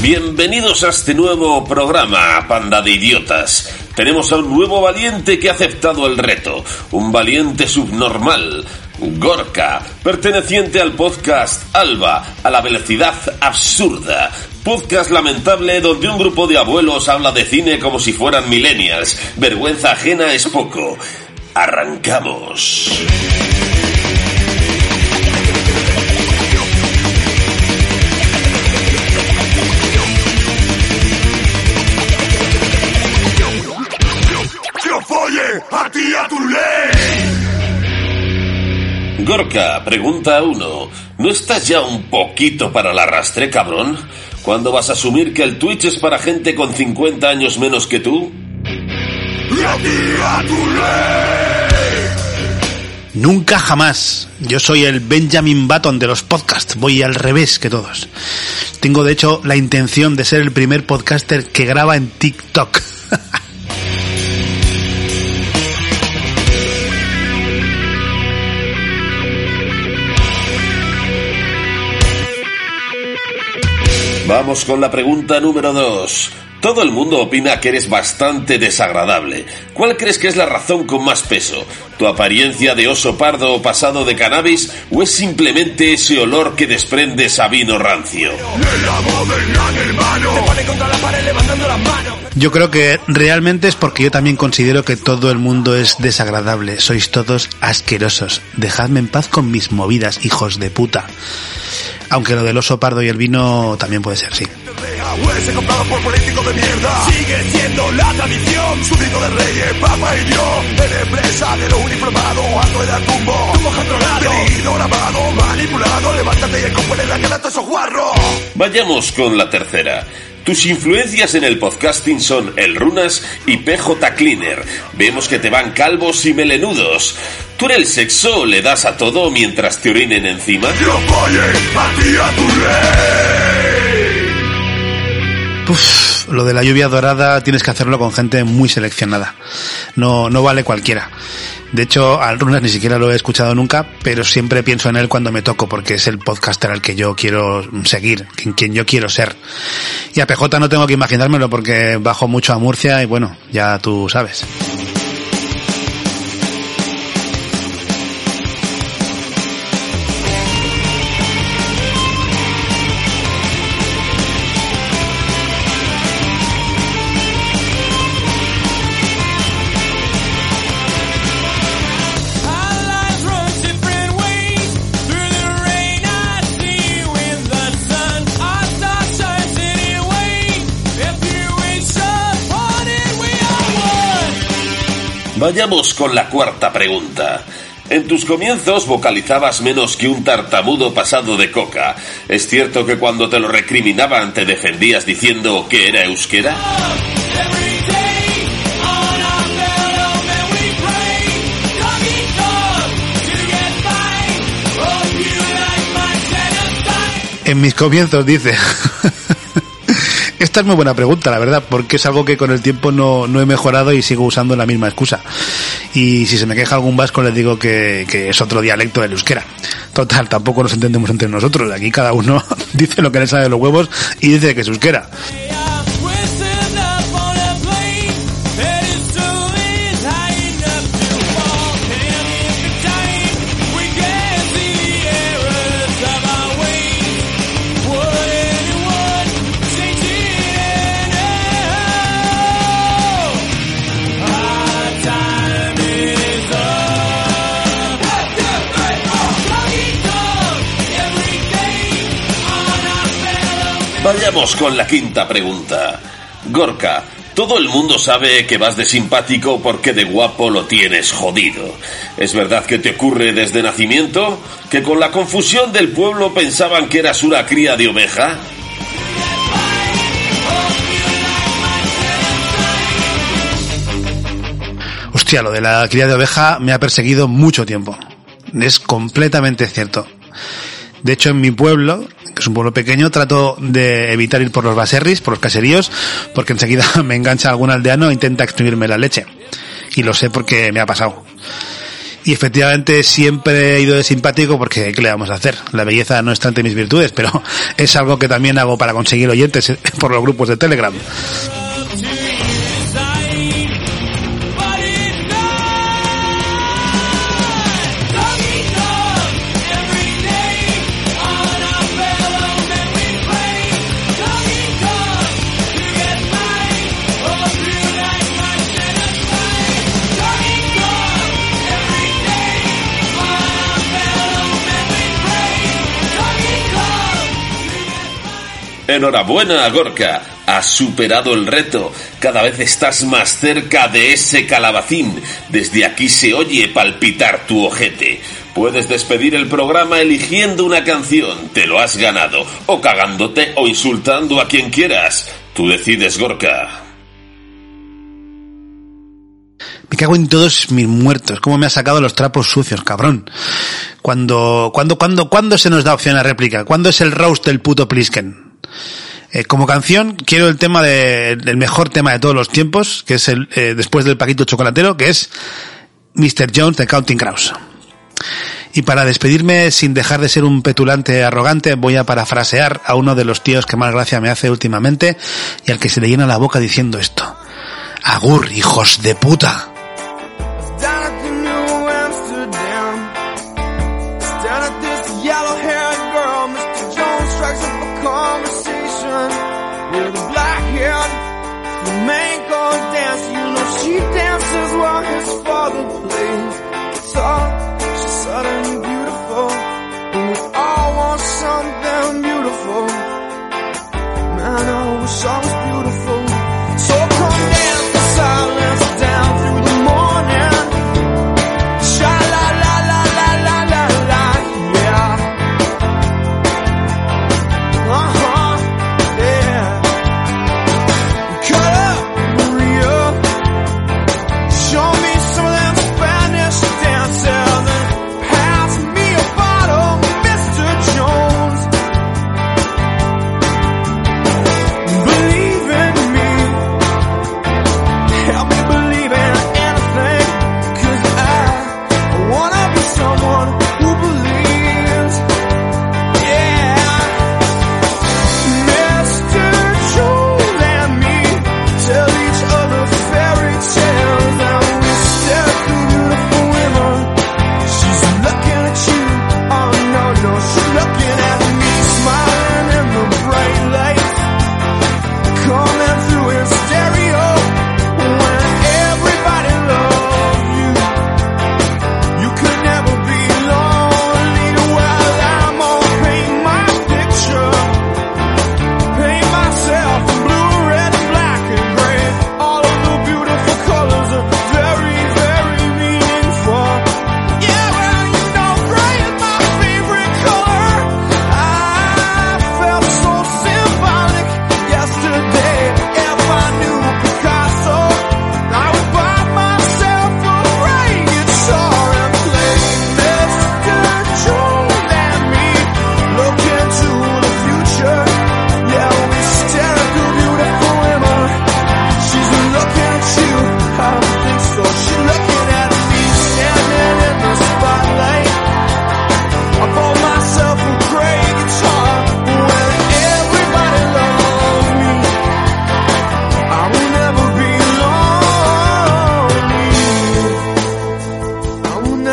Bienvenidos a este nuevo programa, panda de idiotas. Tenemos a un nuevo valiente que ha aceptado el reto, un valiente subnormal, Gorka, perteneciente al podcast Alba, a la velocidad absurda. Podcast lamentable donde un grupo de abuelos habla de cine como si fueran millennials. Vergüenza ajena es poco. Arrancamos. A ti y a tu ley! Gorka, pregunta uno. ¿No estás ya un poquito para la arrastre, cabrón? ¿Cuándo vas a asumir que el Twitch es para gente con 50 años menos que tú? ¡Y a ti y a tu ley! Nunca jamás. Yo soy el Benjamin Button de los podcasts. Voy al revés que todos. Tengo de hecho la intención de ser el primer podcaster que graba en TikTok. Vamos con la pregunta número 2. Todo el mundo opina que eres bastante desagradable. ¿Cuál crees que es la razón con más peso? ¿Tu apariencia de oso pardo o pasado de cannabis o es simplemente ese olor que desprendes a vino rancio? Yo creo que realmente es porque yo también considero que todo el mundo es desagradable. Sois todos asquerosos. Dejadme en paz con mis movidas, hijos de puta. Aunque lo del oso pardo y el vino también puede ser, sí. Huese comprado por políticos de mierda. Sigue siendo la tradición. Súbdito de reyes, papa y Dios. En empresa de lo uniformado Ando de tumbo. Tumbo controlado Pedido, grabado, manipulado. Levántate y escúpele la cara a todos esos guarros. Vayamos con la tercera. Tus influencias en el podcasting son el Runas y PJ Cleaner. Vemos que te van calvos y melenudos. ¿Tú en el sexo le das a todo mientras te orinen encima? Uf, lo de la lluvia dorada tienes que hacerlo con gente muy seleccionada. No, no vale cualquiera. De hecho, al Runas ni siquiera lo he escuchado nunca, pero siempre pienso en él cuando me toco, porque es el podcaster al que yo quiero seguir, en quien yo quiero ser. Y a PJ no tengo que imaginármelo porque bajo mucho a Murcia y bueno, ya tú sabes. Vayamos con la cuarta pregunta. En tus comienzos vocalizabas menos que un tartamudo pasado de coca. ¿Es cierto que cuando te lo recriminaban te defendías diciendo que era euskera? En mis comienzos, dice. Esta es muy buena pregunta, la verdad, porque es algo que con el tiempo no, no he mejorado y sigo usando la misma excusa. Y si se me queja algún vasco, les digo que, que es otro dialecto del euskera. Total, tampoco nos entendemos entre nosotros. Aquí cada uno dice lo que le sale de los huevos y dice que es euskera. Vayamos con la quinta pregunta. Gorka, todo el mundo sabe que vas de simpático porque de guapo lo tienes jodido. ¿Es verdad que te ocurre desde nacimiento? ¿Que con la confusión del pueblo pensaban que eras una cría de oveja? Hostia, lo de la cría de oveja me ha perseguido mucho tiempo. Es completamente cierto. De hecho, en mi pueblo, que es un pueblo pequeño, trato de evitar ir por los baserris, por los caseríos, porque enseguida me engancha algún aldeano e intenta exprimirme la leche. Y lo sé porque me ha pasado. Y efectivamente siempre he ido de simpático porque ¿qué le vamos a hacer? La belleza no está entre mis virtudes, pero es algo que también hago para conseguir oyentes por los grupos de Telegram. Enhorabuena, Gorka. Has superado el reto. Cada vez estás más cerca de ese calabacín. Desde aquí se oye palpitar tu ojete. Puedes despedir el programa eligiendo una canción. Te lo has ganado. O cagándote o insultando a quien quieras. Tú decides, Gorka. Me cago en todos mis muertos. ¿Cómo me ha sacado los trapos sucios, cabrón? Cuando, cuando, cuando, cuándo se nos da opción a réplica? ¿Cuándo es el roast del puto Plisken? Eh, como canción, quiero el tema de, el mejor tema de todos los tiempos, que es el, eh, después del Paquito Chocolatero, que es Mr. Jones de Counting Crows. Y para despedirme sin dejar de ser un petulante arrogante, voy a parafrasear a uno de los tíos que más gracia me hace últimamente y al que se le llena la boca diciendo esto. Agur, hijos de puta. With a black-haired flamenco dancer. You know she dances while his father plays guitar. She's suddenly beautiful, and we all want something beautiful. Man, I wish I was beautiful. Show me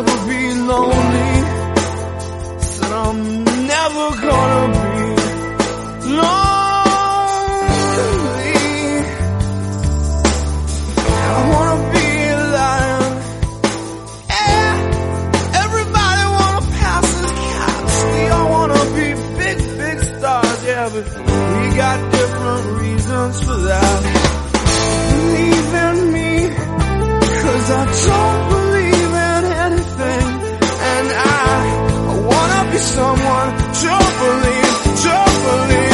never be lonely. Said I'm never gonna be lonely. I wanna be alive. Yeah, everybody wanna pass as cap. We all wanna be big, big stars. Yeah, but we got different reasons for that. Believe in me, cause I don't someone to believe, to believe.